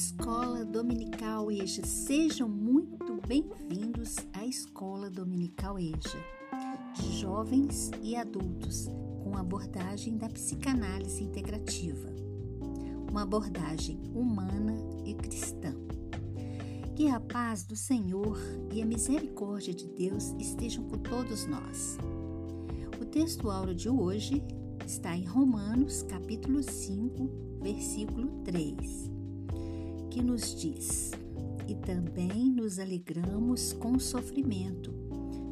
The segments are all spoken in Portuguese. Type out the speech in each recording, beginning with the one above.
Escola Dominical EJA. Sejam muito bem-vindos à Escola Dominical EJA, de jovens e adultos, com abordagem da psicanálise integrativa, uma abordagem humana e cristã. Que a paz do Senhor e a misericórdia de Deus estejam com todos nós. O texto áureo de hoje está em Romanos, capítulo 5, versículo 3 que nos diz: E também nos alegramos com o sofrimento,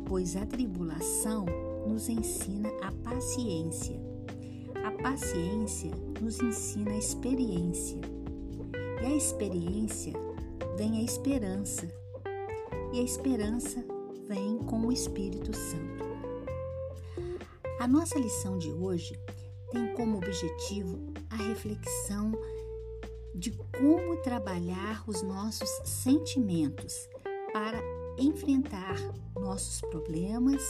pois a tribulação nos ensina a paciência. A paciência nos ensina a experiência. E a experiência vem a esperança. E a esperança vem com o Espírito Santo. A nossa lição de hoje tem como objetivo a reflexão de como trabalhar os nossos sentimentos para enfrentar nossos problemas,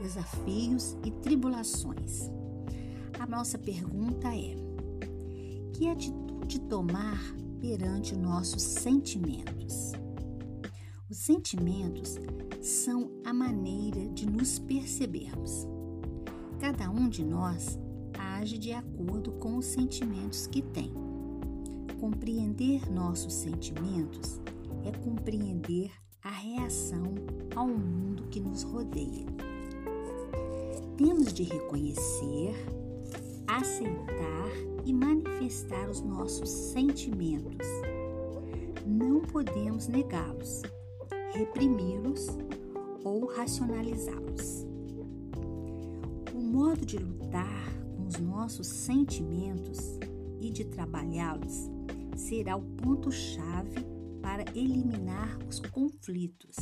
desafios e tribulações. A nossa pergunta é: que atitude tomar perante nossos sentimentos? Os sentimentos são a maneira de nos percebermos. Cada um de nós age de acordo com os sentimentos que tem. Compreender nossos sentimentos é compreender a reação ao mundo que nos rodeia. Temos de reconhecer, aceitar e manifestar os nossos sentimentos. Não podemos negá-los, reprimi-los ou racionalizá-los. O modo de lutar com os nossos sentimentos e de trabalhá-los será o ponto-chave para eliminar os conflitos.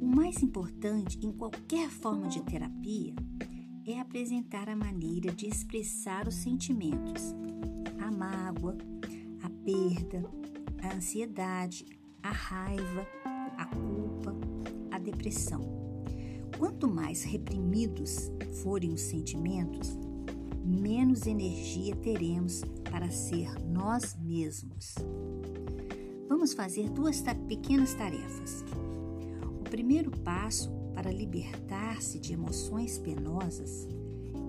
O mais importante em qualquer forma de terapia é apresentar a maneira de expressar os sentimentos, a mágoa, a perda, a ansiedade, a raiva, a culpa, a depressão. Quanto mais reprimidos forem os sentimentos, menos energia teremos para ser nós mesmos. Vamos fazer duas pequenas tarefas. O primeiro passo para libertar-se de emoções penosas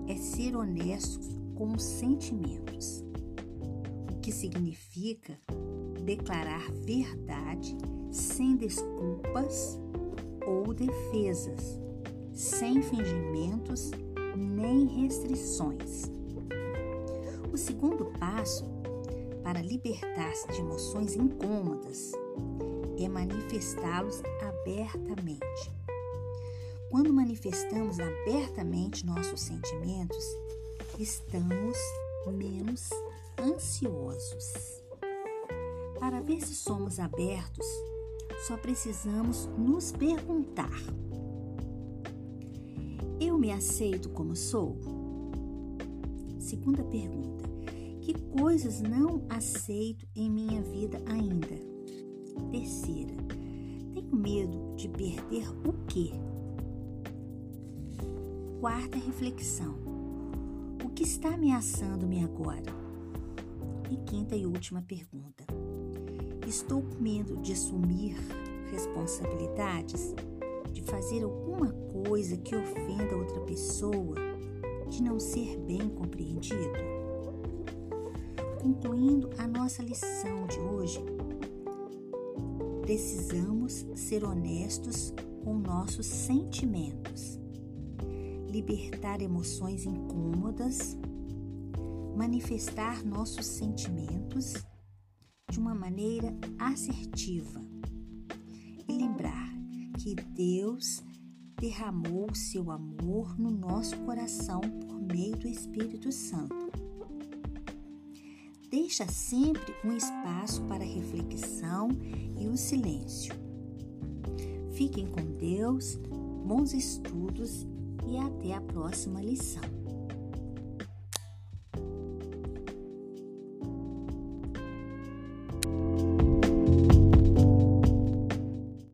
é ser honesto com os sentimentos, o que significa declarar verdade sem desculpas ou defesas, sem fingimentos nem restrições. O segundo passo para libertar-se de emoções incômodas é manifestá-los abertamente. Quando manifestamos abertamente nossos sentimentos, estamos menos ansiosos. Para ver se somos abertos, só precisamos nos perguntar: Eu me aceito como sou? Segunda pergunta: Que coisas não aceito em minha vida ainda? Terceira: Tenho medo de perder o quê? Quarta reflexão: O que está ameaçando-me agora? E quinta e última pergunta: Estou com medo de assumir responsabilidades, de fazer alguma coisa que ofenda outra pessoa, de não ser bem compreendido? Concluindo a nossa lição de hoje, precisamos ser honestos com nossos sentimentos, libertar emoções incômodas, manifestar nossos sentimentos de uma maneira assertiva que Deus derramou seu amor no nosso coração por meio do Espírito Santo. Deixa sempre um espaço para reflexão e o silêncio. Fiquem com Deus, bons estudos e até a próxima lição.